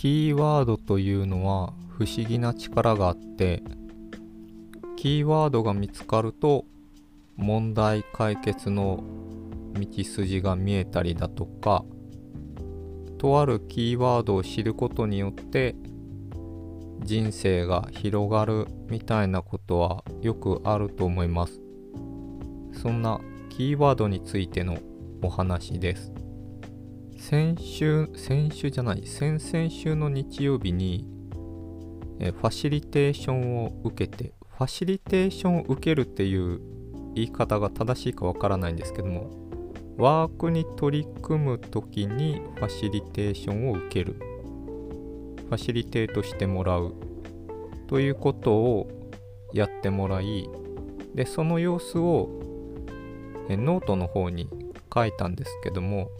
キーワードというのは不思議な力があってキーワードが見つかると問題解決の道筋が見えたりだとかとあるキーワードを知ることによって人生が広がるみたいなことはよくあると思います。そんなキーワードについてのお話です。先週先週じゃない先々週の日曜日にえファシリテーションを受けてファシリテーションを受けるっていう言い方が正しいかわからないんですけどもワークに取り組む時にファシリテーションを受ける。ファシリテートしてもらうということをやってもらいでその様子をえノートの方に書いたんですけども、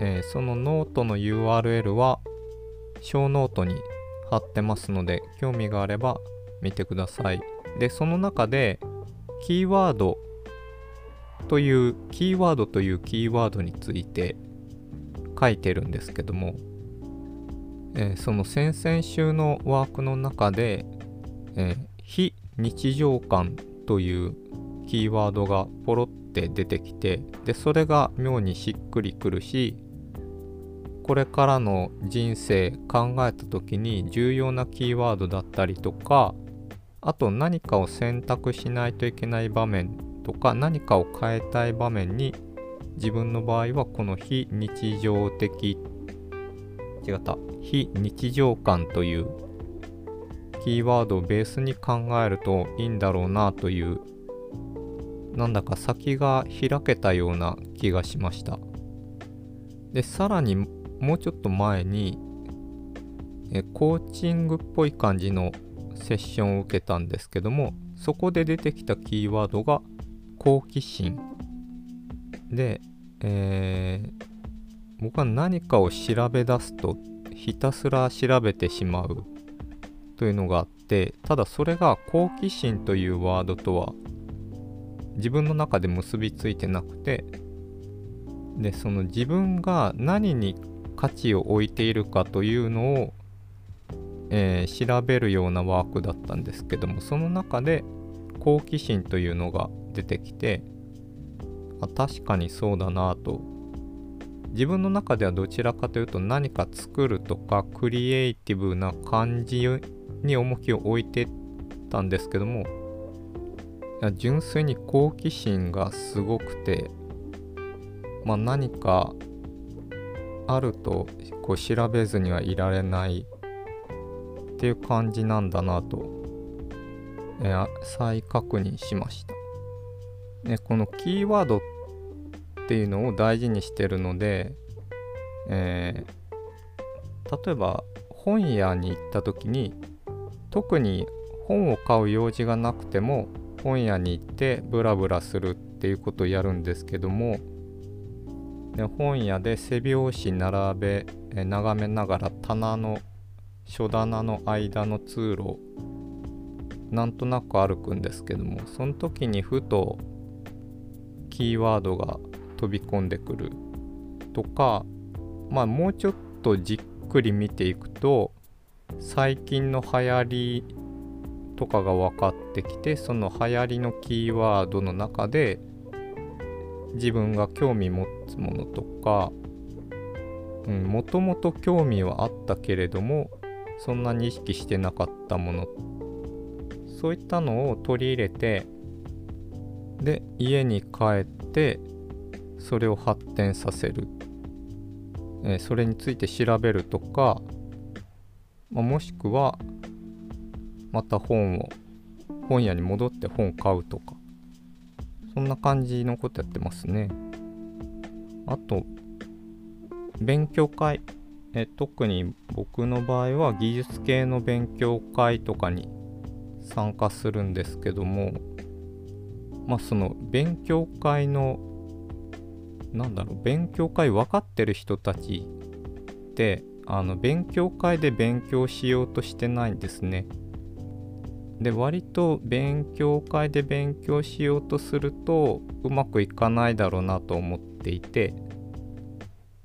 えーそのノートの URL はショーノートに貼ってますので興味があれば見てください。でその中でキーワードというキーワードというキーワードについて書いてるんですけども、えーその先々週のワークの中で、えー非日常感というキーワードがポロって出てきてでそれが妙にしっくりくるしこれからの人生考えた時に重要なキーワードだったりとかあと何かを選択しないといけない場面とか何かを変えたい場面に自分の場合はこの非日常的違った非日常感というキーワードをベースに考えるといいんだろうなというなんだか先が開けたような気がしました。でさらにもうちょっと前にえコーチングっぽい感じのセッションを受けたんですけどもそこで出てきたキーワードが好奇心。で、えー僕は何かを調べ出すとひたすら調べてしまうというのがあってただそれが好奇心というワードとは自分の中で結びついてなくてでその自分が何に価値を置いているかというのを、えー調べるようなワークだったんですけどもその中で好奇心というのが出てきてあ確かにそうだなと。自分の中ではどちらかというと何か作るとかクリエイティブな感じに重きを置いてたんですけども純粋に好奇心がすごくてまあ何かあるとこう調べずにはいられないっていう感じなんだなと、えー再確認しました。ね、このキーワードっていうのを大事にしてるので、えー例えば本屋に行った時に特に本を買う用事がなくても本屋に行ってブラブラするっていうことをやるんですけどもで本屋で背表紙並べ眺めながら棚の書棚の間の通路なんとなく歩くんですけどもその時にふとキーワードが飛び込んでくる。とかまあもうちょっとじっくり見ていくと最近の流行りとかが分かってきてその流行りのキーワードの中で自分が興味持つものとかもともと興味はあったけれどもそんなに意識してなかったもの。そういったのを取り入れてで家に帰ってそれを発展させる、えーそれについて調べるとか、まあもしくはまた本を本屋に戻って本買うとか。そんな感じのことやってますねあと勉強会え特に僕の場合は技術系の勉強会とかに参加するんですけどもまあその勉強会のなんだろう勉強会分かってる人たちってあの勉強会で勉強しようとしてないんですね。で割と勉強会で勉強しようとするとうまくいかないだろうなと思っていて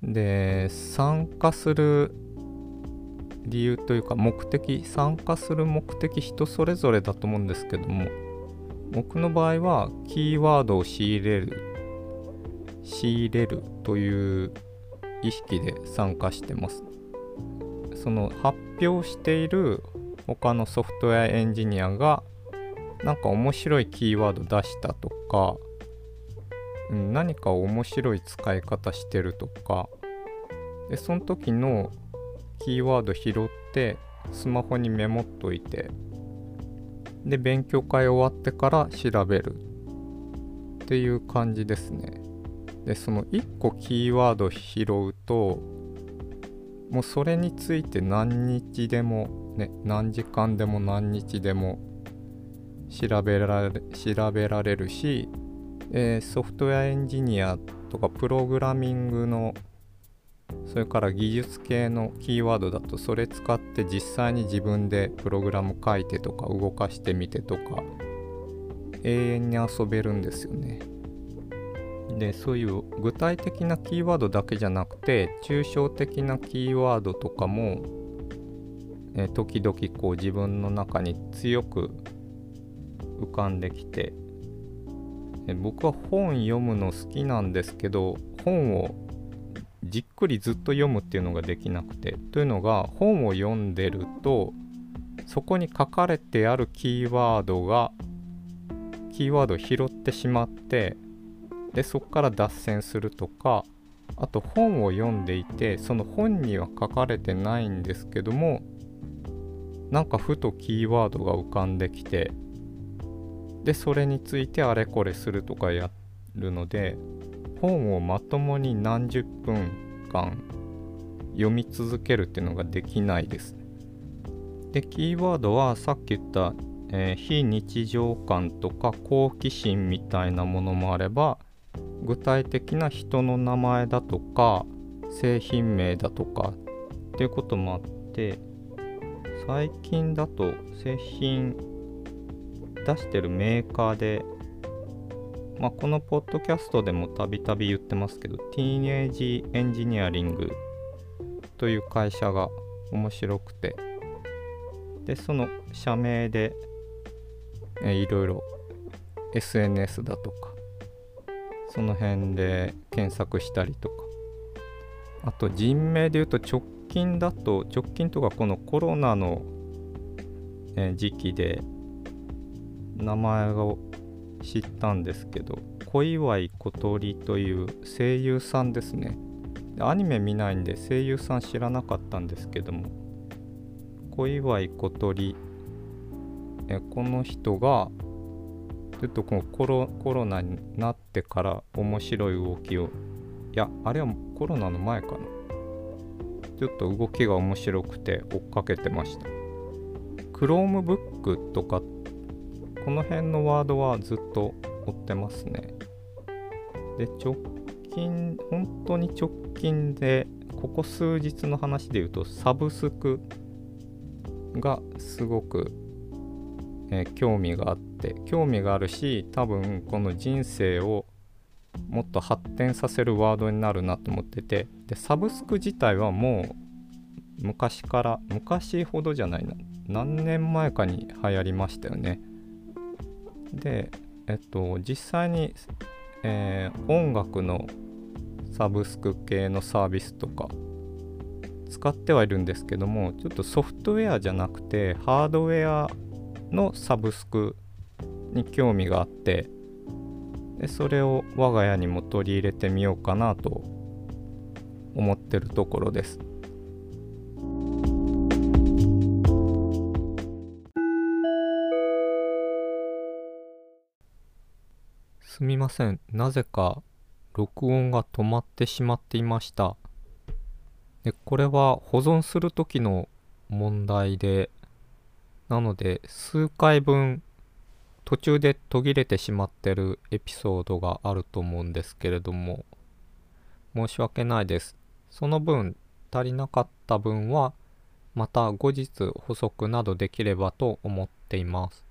で参加する理由というか目的参加する目的人それぞれだと思うんですけども僕の場合はキーワードを仕入れる仕入れるという意識で参加してます。その発表している他のソフトウェアエンジニアがなんか面白いキーワード出したとか、うん、何か面白い使い方してるとかでその時のキーワード拾ってスマホにメモっといてで勉強会終わってから調べるっていう感じですね。でその1個キーワード拾うともうそれについて何日でもね何時間でも何日でも調べられ調べられるし、えー、ソフトウェアエンジニアとかプログラミングのそれから技術系のキーワードだとそれ使って実際に自分でプログラム書いてとか動かしてみてとか永遠に遊べるんですよね。でそういう具体的なキーワードだけじゃなくて抽象的なキーワードとかも、え時々こう自分の中に強く浮かんできてえ僕は本読むの好きなんですけど本をじっくりずっと読むっていうのができなくてというのが本を読んでるとそこに書かれてあるキーワードがキーワードを拾ってしまってでそこから脱線するとかあと本を読んでいてその本には書かれてないんですけどもなんかふとキーワードが浮かんできてでそれについてあれこれするとかやるので本をまともに何十分間読み続けるっていうのができないです。でキーワードはさっき言った、えー、非日常感とか好奇心みたいなものもあれば具体的な人の名前だとか製品名だとかっていうこともあって最近だと製品出してるメーカーで、まあ、このポッドキャストでもたびたび言ってますけどティーンエイジエンジニアリングという会社が面白くて。でその社名で、えいろいろ SNS だとかその辺で検索したりとか。あと人名で言うと直近だと直近とかこのコロナの、時期で名前を知ったんですけど小祝小鳥という声優さんですね。アニメ見ないんで声優さん知らなかったんですけども小祝小鳥えこの人がちょっとこのコロコロナになってから面白い動きをいやあれはコロナの前かな。ちょっと動きが面白くて追っかけてました。Chromebook とかこの辺のワードはずっと追ってますね。で直近本当に直近でここ数日の話で言うとサブスクがすごくえー、興味があって興味があるし多分この人生をもっと発展させるワードになるなと思っててでサブスク自体はもう昔から昔ほどじゃないな何年前かに流行りましたよね。でえっと実際に、えー、音楽のサブスク系のサービスとか使ってはいるんですけどもちょっとソフトウェアじゃなくてハードウェアのサブスクに興味があってでそれを我が家にも取り入れてみようかなと思ってるところです。すみません。なぜか録音が止まってしまっていました。でこれは保存する時の問題でなので数回分途中で途切れてしまってるエピソードがあると思うんですけれども申し訳ないです。その分足りなかった分はまた後日補足などできればと思っています。